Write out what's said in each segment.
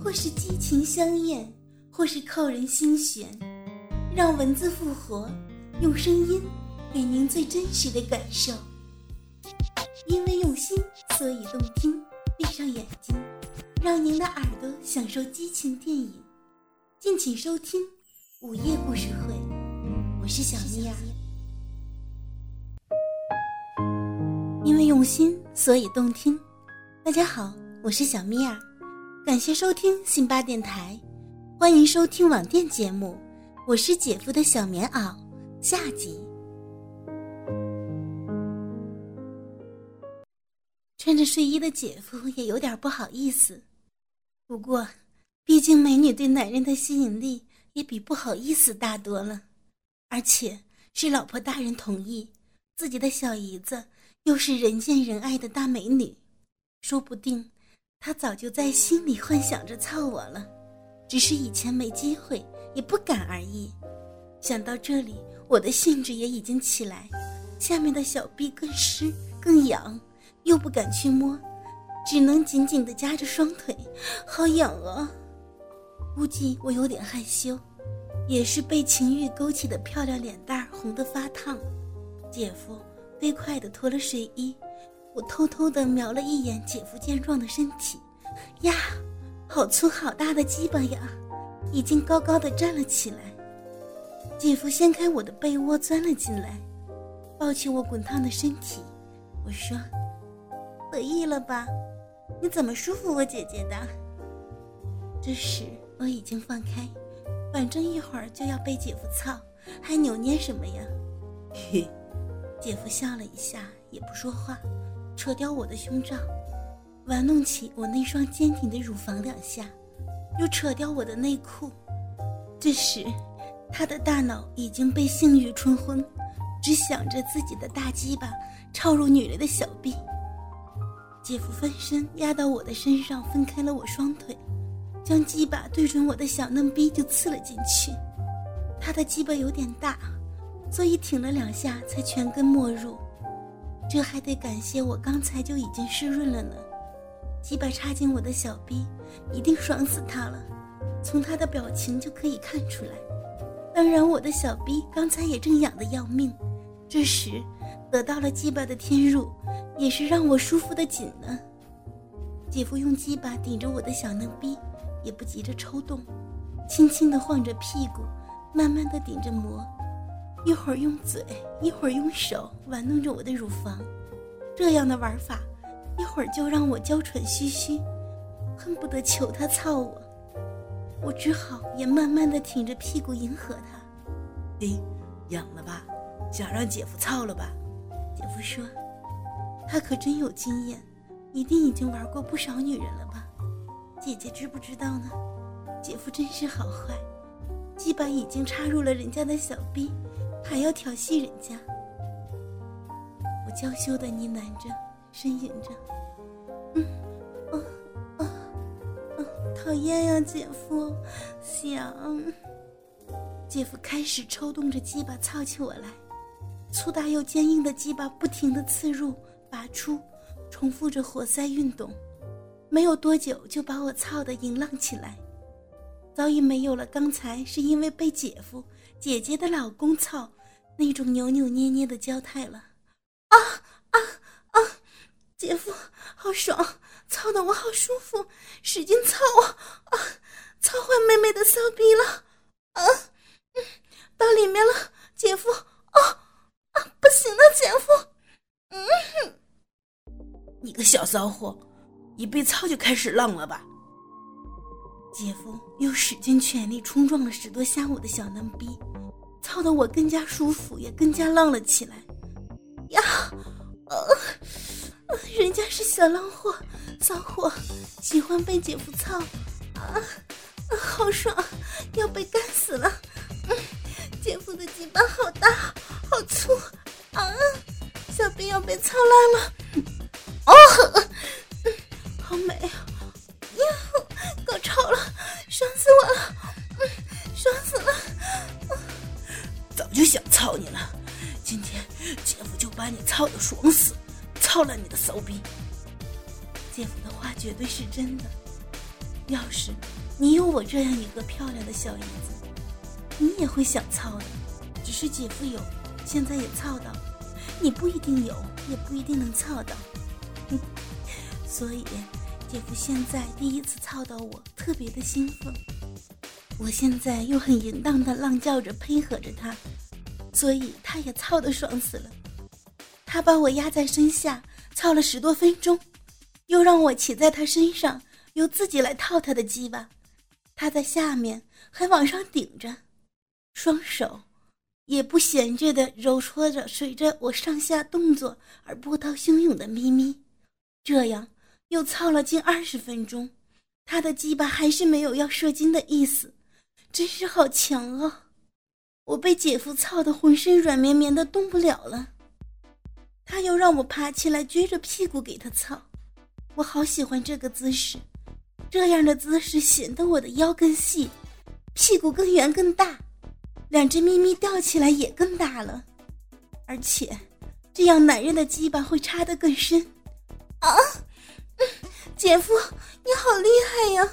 或是激情相艳，或是扣人心弦，让文字复活，用声音给您最真实的感受。因为用心，所以动听。闭上眼睛，让您的耳朵享受激情电影。敬请收听《午夜故事会》，我是小咪儿。因为用心，所以动听。大家好，我是小咪儿。感谢收听辛巴电台，欢迎收听网店节目，我是姐夫的小棉袄下集。穿着睡衣的姐夫也有点不好意思，不过，毕竟美女对男人的吸引力也比不好意思大多了，而且是老婆大人同意，自己的小姨子又是人见人爱的大美女，说不定。他早就在心里幻想着操我了，只是以前没机会，也不敢而已。想到这里，我的兴致也已经起来，下面的小臂更湿更痒，又不敢去摸，只能紧紧地夹着双腿，好痒啊！估计我有点害羞，也是被情欲勾起的漂亮脸蛋红得发烫。姐夫飞快地脱了睡衣。我偷偷的瞄了一眼姐夫健壮的身体，呀，好粗好大的鸡巴呀，已经高高的站了起来。姐夫掀开我的被窝钻了进来，抱起我滚烫的身体。我说：“得意了吧？你怎么舒服我姐姐的？”这时我已经放开，反正一会儿就要被姐夫操，还扭捏什么呀？嘿，姐夫笑了一下，也不说话。扯掉我的胸罩，玩弄起我那双坚挺的乳房两下，又扯掉我的内裤。这时，他的大脑已经被性欲冲昏，只想着自己的大鸡巴插入女人的小臂。姐夫翻身压到我的身上，分开了我双腿，将鸡巴对准我的小嫩逼就刺了进去。他的鸡巴有点大，所以挺了两下才全根没入。这还得感谢我刚才就已经湿润了呢，鸡巴插进我的小逼，一定爽死他了。从他的表情就可以看出来。当然，我的小逼刚才也正痒得要命，这时得到了鸡巴的添入，也是让我舒服的紧呢。姐夫用鸡巴顶着我的小嫩逼，也不急着抽动，轻轻地晃着屁股，慢慢地顶着磨。一会儿用嘴，一会儿用手玩弄着我的乳房，这样的玩法，一会儿就让我娇喘吁吁，恨不得求他操我。我只好也慢慢的挺着屁股迎合他。哎，痒了吧？想让姐夫操了吧？姐夫说，他可真有经验，一定已经玩过不少女人了吧？姐姐知不知道呢？姐夫真是好坏，鸡巴已经插入了人家的小臂。还要调戏人家，我娇羞的呢喃着，呻吟着，嗯，啊啊啊！讨厌呀，姐夫，想。姐夫开始抽动着鸡巴操起我来，粗大又坚硬的鸡巴不停的刺入、拔出，重复着活塞运动，没有多久就把我操的淫浪起来，早已没有了刚才是因为被姐夫、姐姐的老公操。那种扭扭捏捏的娇态了，啊啊啊！姐夫，好爽，操的我好舒服，使劲操啊啊！操坏妹妹的骚逼了，啊，到里面了，姐夫，啊啊！不行了，姐夫，嗯，你个小骚货，一被操就开始浪了吧？姐夫又使尽全力冲撞了十多下我的小嫩逼。操得我更加舒服，也更加浪了起来。呀，呃，人家是小浪货，骚货，喜欢被姐夫操。啊，好爽，要被干死了。嗯，姐夫的鸡巴好大，好粗啊！小臂要被操烂了。哦，好美啊！操的爽死，操了你的骚逼。姐夫的话绝对是真的。要是你有我这样一个漂亮的小姨子，你也会想操的。只是姐夫有，现在也操到，你不一定有，也不一定能操到。所以，姐夫现在第一次操到我，特别的兴奋。我现在又很淫荡的浪叫着配合着他，所以他也操的爽死了。他把我压在身下，操了十多分钟。又让我骑在他身上，由自己来套他的鸡巴，他在下面还往上顶着，双手也不闲着的揉搓着随着我上下动作而波涛汹涌的咪咪，这样又操了近二十分钟，他的鸡巴还是没有要射精的意思，真是好强啊！我被姐夫操的浑身软绵绵的动不了了，他又让我爬起来撅着屁股给他操。我好喜欢这个姿势，这样的姿势显得我的腰更细，屁股更圆更大，两只咪咪吊起来也更大了，而且这样男人的鸡巴会插得更深。啊，姐夫你好厉害呀，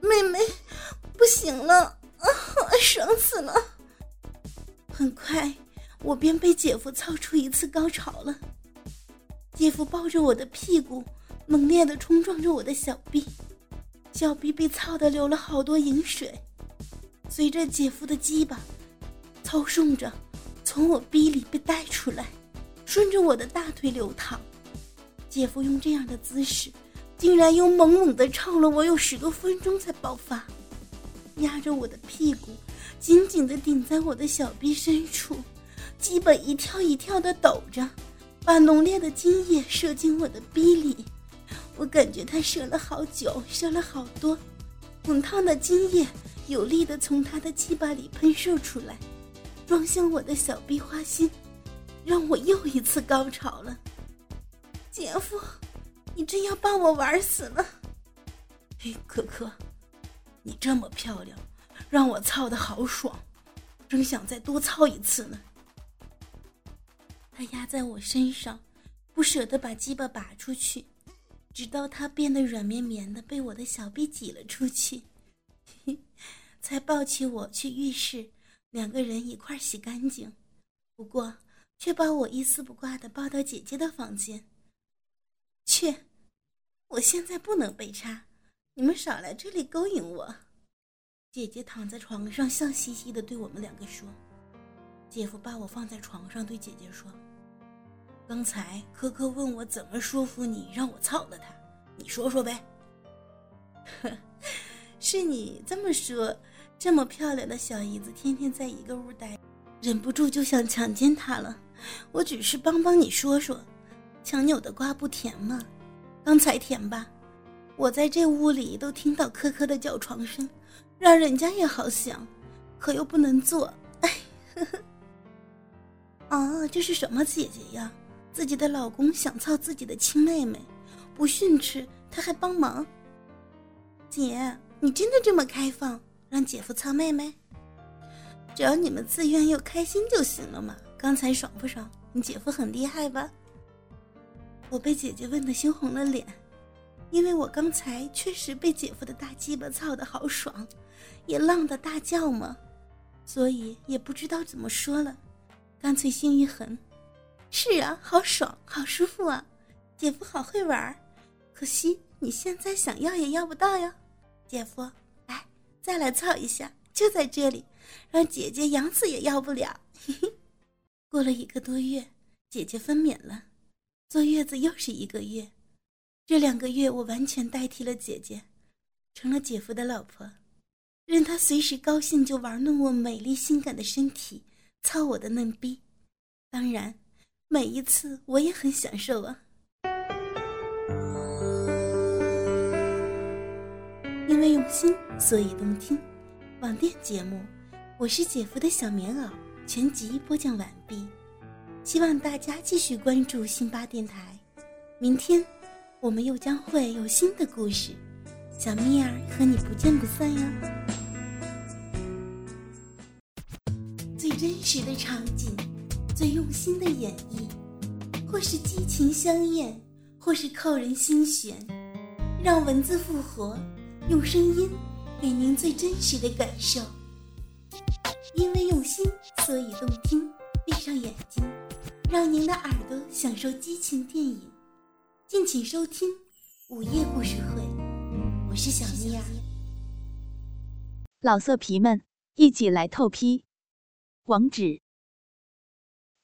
妹妹不行了，啊，爽死了！很快我便被姐夫操出一次高潮了，姐夫抱着我的屁股。猛烈的冲撞着我的小臂，小臂被操的流了好多饮水，随着姐夫的鸡巴操送着，从我逼里被带出来，顺着我的大腿流淌。姐夫用这样的姿势，竟然又猛猛的操了我有十多分钟才爆发，压着我的屁股，紧紧的顶在我的小臂深处，鸡本一跳一跳的抖着，把浓烈的精液射进我的逼里。我感觉他射了好久，射了好多，滚烫的精液有力的从他的鸡巴里喷射出来，撞向我的小臂花心，让我又一次高潮了。姐夫，你真要把我玩死了！嘿，可可，你这么漂亮，让我操的好爽，真想再多操一次呢。他压在我身上，不舍得把鸡巴拔出去。直到他变得软绵绵的，被我的小臂挤了出去，才抱起我去浴室，两个人一块洗干净。不过，却把我一丝不挂的抱到姐姐的房间。去，我现在不能被插，你们少来这里勾引我。姐姐躺在床上，笑嘻嘻的对我们两个说。姐夫把我放在床上，对姐姐说。刚才科科问我怎么说服你让我操了他，你说说呗。是你这么说，这么漂亮的小姨子天天在一个屋待，忍不住就想强奸她了。我只是帮帮你说说，强扭的瓜不甜吗？刚才甜吧？我在这屋里都听到科科的叫床声，让人家也好想，可又不能做。哎，呵呵。啊，这是什么姐姐呀？自己的老公想操自己的亲妹妹，不训斥他还帮忙。姐，你真的这么开放，让姐夫操妹妹？只要你们自愿又开心就行了嘛。刚才爽不爽？你姐夫很厉害吧？我被姐姐问的羞红了脸，因为我刚才确实被姐夫的大鸡巴操的好爽，也浪的大叫嘛，所以也不知道怎么说了，干脆心一横。是啊，好爽，好舒服啊！姐夫好会玩，可惜你现在想要也要不到呀。姐夫，来，再来操一下，就在这里，让姐姐养死也要不了。嘿嘿过了一个多月，姐姐分娩了，坐月子又是一个月，这两个月我完全代替了姐姐，成了姐夫的老婆，任他随时高兴就玩弄我美丽性感的身体，操我的嫩逼，当然。每一次我也很享受啊，因为用心，所以动听。网店节目，我是姐夫的小棉袄全集播讲完毕，希望大家继续关注辛巴电台。明天我们又将会有新的故事，小蜜儿和你不见不散哟。最真实的场景，最用心的演绎，或是激情香艳，或是扣人心弦，让文字复活。用声音给您最真实的感受，因为用心，所以动听。闭上眼睛，让您的耳朵享受激情电影。敬请收听午夜故事会，我是小妮儿。老色皮们，一起来透批！网址